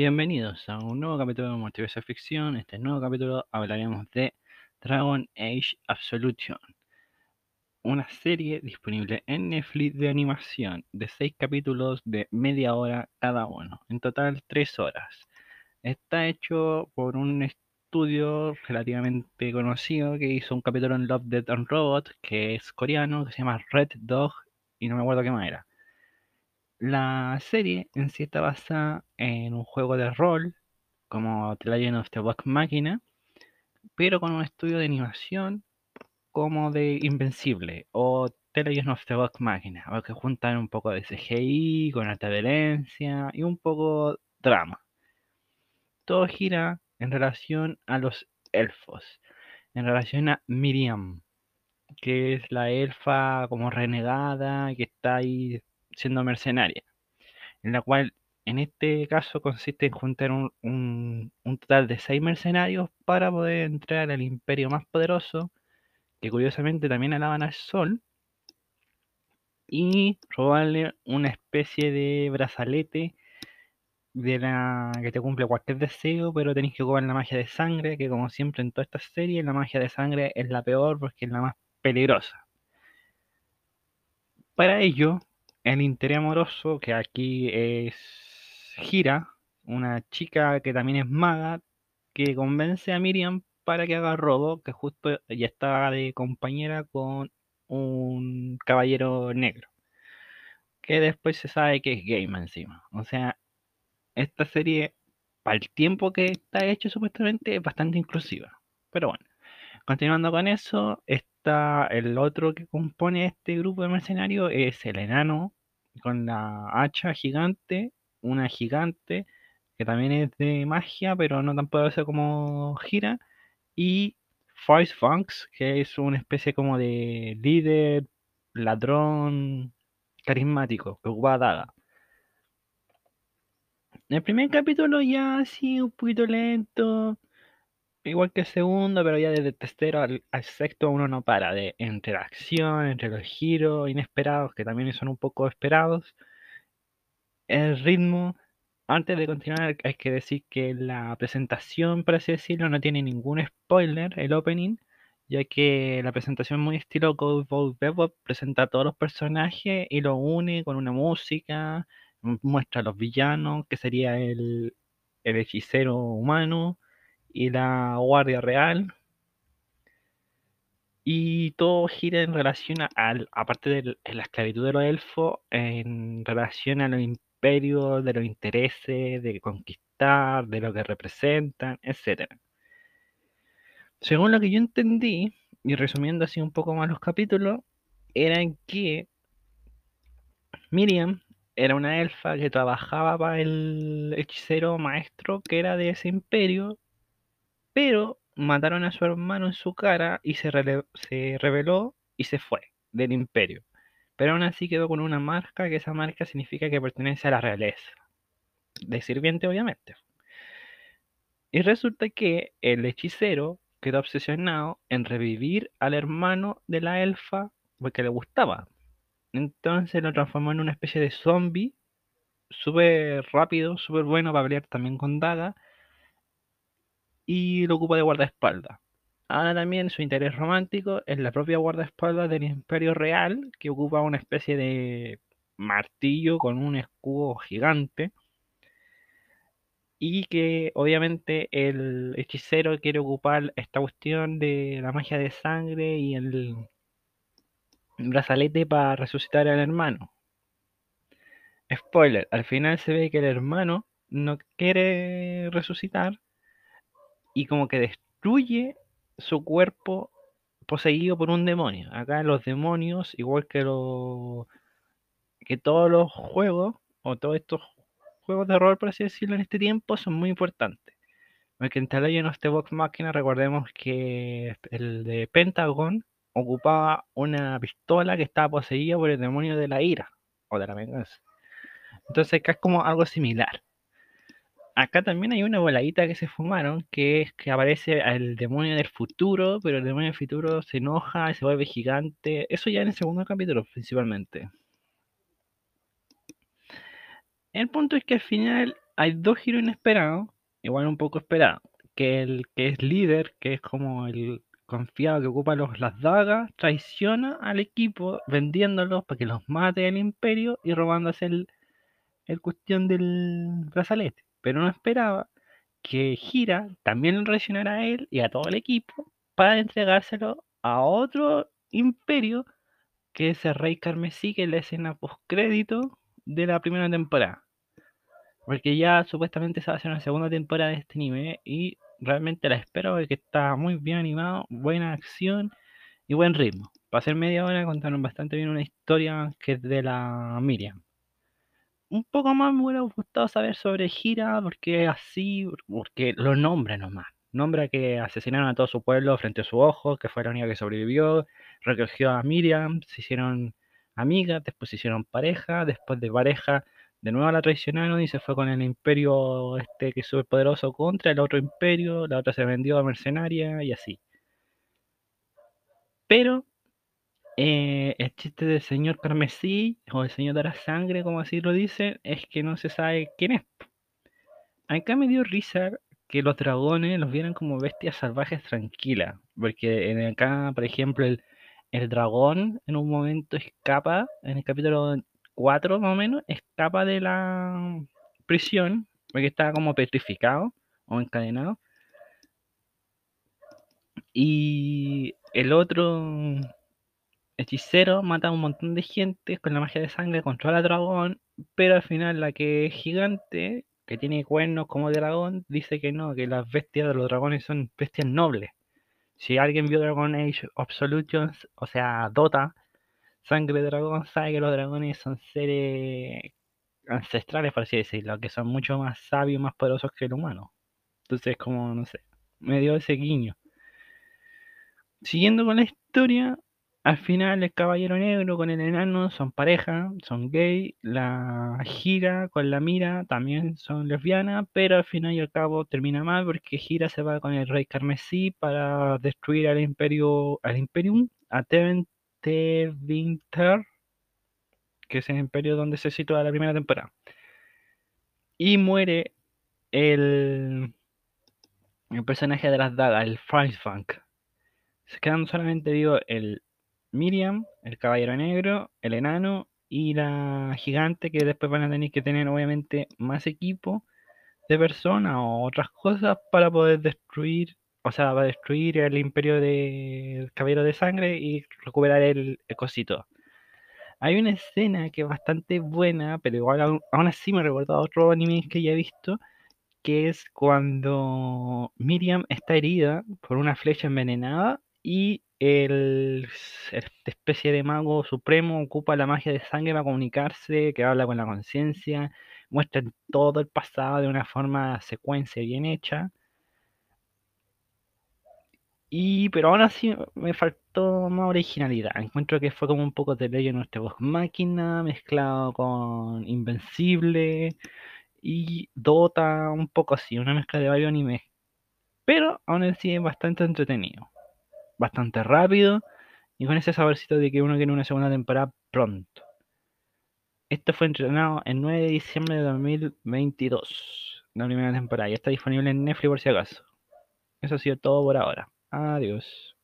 Bienvenidos a un nuevo capítulo de Multiverso Ficción. En este nuevo capítulo hablaremos de Dragon Age Absolution, una serie disponible en Netflix de animación de 6 capítulos de media hora cada uno, en total 3 horas. Está hecho por un estudio relativamente conocido que hizo un capítulo en Love, Death and Robot, que es coreano, que se llama Red Dog, y no me acuerdo qué más era. La serie en sí está basada en un juego de rol, como The Legend of the Vox Machina, pero con un estudio de animación como de Invencible o The Legend of the Vox Machina, que juntan un poco de CGI con alta violencia y un poco drama. Todo gira en relación a los elfos, en relación a Miriam, que es la elfa como renegada que está ahí siendo mercenaria, en la cual en este caso consiste en juntar un, un, total de seis mercenarios para poder entrar al imperio más poderoso, que curiosamente también alaban al sol, y robarle una especie de brazalete de la que te cumple cualquier deseo, pero tenéis que jugar la magia de sangre, que como siempre en todas estas series, la magia de sangre es la peor porque es la más peligrosa. Para ello, el interés amoroso, que aquí es Gira, una chica que también es maga, que convence a Miriam para que haga robo, que justo ya estaba de compañera con un caballero negro, que después se sabe que es game encima. O sea, esta serie, para el tiempo que está hecho supuestamente, es bastante inclusiva. Pero bueno, continuando con eso, está el otro que compone este grupo de mercenarios, es el enano con la hacha gigante, una gigante que también es de magia, pero no tan poderosa como gira, y Five Funks, que es una especie como de líder, ladrón carismático, que ocupa daga. El primer capítulo ya así un poquito lento, igual que el segundo, pero ya desde tercero al, sexto uno no para de interacción entre los giros inesperados, que también son un poco esperados. El ritmo, antes de continuar, hay que decir que la presentación, por así decirlo, no tiene ningún spoiler, el opening, ya que la presentación muy estilo Cowboy Bebop presenta a todos los personajes y lo une con una música, muestra a los villanos, que sería el, el hechicero humano, y la Guardia Real. Y todo gira en relación a, aparte de la esclavitud de los elfos, en relación a los imperios, de los intereses, de conquistar, de lo que representan, etc. Según lo que yo entendí, y resumiendo así un poco más los capítulos, era que Miriam era una elfa que trabajaba para el hechicero maestro que era de ese imperio pero mataron a su hermano en su cara y se, se reveló y se fue del imperio. Pero aún así quedó con una marca, que esa marca significa que pertenece a la realeza. De sirviente, obviamente. Y resulta que el hechicero quedó obsesionado en revivir al hermano de la elfa porque le gustaba. Entonces lo transformó en una especie de zombie, súper rápido, súper bueno para pelear también con Daga y lo ocupa de guardaespaldas. Ahora también su interés romántico es la propia guardaespaldas del Imperio Real, que ocupa una especie de martillo con un escudo gigante. Y que obviamente el hechicero quiere ocupar esta cuestión de la magia de sangre y el brazalete para resucitar al hermano. Spoiler, al final se ve que el hermano no quiere resucitar y como que destruye su cuerpo poseído por un demonio. Acá los demonios, igual que que todos los juegos, o todos estos juegos de rol, por así decirlo, en este tiempo, son muy importantes. Porque en en este Vox Máquina, recordemos que el de Pentagon ocupaba una pistola que estaba poseída por el demonio de la ira, o de la venganza. Entonces acá es como algo similar acá también hay una voladita que se fumaron, que es que aparece el demonio del futuro, pero el demonio del futuro se enoja se vuelve gigante. Eso ya en el segundo capítulo, principalmente. El punto es que al final hay dos giros inesperados, igual un poco esperados. Que el que es líder, que es como el confiado que ocupa los, las dagas, traiciona al equipo vendiéndolos para que los mate el imperio y robándose el, el cuestión del brazalete. Pero no esperaba que Gira también lo a él y a todo el equipo para entregárselo a otro imperio que es el Rey Carmesí, que es la escena postcrédito de la primera temporada. Porque ya supuestamente se va a hacer una segunda temporada de este anime y realmente la espero porque está muy bien animado, buena acción y buen ritmo. Para ser media hora contaron bastante bien una historia que es de la Miriam. Un poco más me hubiera gustado saber sobre Gira, porque así, porque lo nombra nomás. Nombra que asesinaron a todo su pueblo frente a su ojo, que fue la única que sobrevivió, recogió a Miriam, se hicieron amigas, después se hicieron pareja, después de pareja de nuevo la traicionaron y se fue con el imperio este que es súper poderoso contra el otro imperio, la otra se vendió a mercenaria y así. Pero eh, el chiste del señor Carmesí o el señor de la sangre, como así lo dicen, es que no se sabe quién es. Acá me dio risa que los dragones los vieran como bestias salvajes tranquilas, porque acá, por ejemplo, el, el dragón en un momento escapa, en el capítulo 4 más o menos, escapa de la prisión, porque está como petrificado o encadenado. Y el otro hechicero mata a un montón de gente con la magia de sangre, controla al dragón, pero al final la que es gigante, que tiene cuernos como dragón, dice que no, que las bestias de los dragones son bestias nobles. Si alguien vio Dragon Age Absolutions, o sea, Dota, Sangre de Dragón, sabe que los dragones son seres ancestrales, por así decirlo, que son mucho más sabios, más poderosos que el humano. Entonces, como, no sé, me dio ese guiño. Siguiendo con la historia, al final el caballero negro con el enano son pareja, son gay, la gira con la mira también son lesbianas, pero al final y al cabo termina mal porque gira se va con el rey carmesí para destruir al imperio, al imperium, a Winter, que es el imperio donde se sitúa la primera temporada. Y muere el, el personaje de las dagas, el Funk. Se quedan solamente vivo el Miriam, el caballero negro, el enano y la gigante que después van a tener que tener obviamente más equipo de personas o otras cosas para poder destruir, o sea, para destruir el imperio del caballero de sangre y recuperar el, cosito. Hay una escena que es bastante buena, pero igual aún, así me recuerda a otro anime que ya he visto, que es cuando Miriam está herida por una flecha envenenada y el, esta especie de mago supremo ocupa la magia de sangre para comunicarse, que habla con la conciencia, muestra todo el pasado de una forma secuencia bien hecha. Y, pero aún así me faltó más originalidad. Encuentro que fue como un poco de Legend nuestra voz Máquina mezclado con Invencible y Dota, un poco así, una mezcla de varios animes. Pero aún así es bastante entretenido bastante rápido y con ese saborcito de que uno quiere una segunda temporada pronto. Esto fue entrenado el 9 de diciembre de 2022, la primera temporada, y está disponible en Netflix por si acaso. Eso ha sido todo por ahora. Adiós.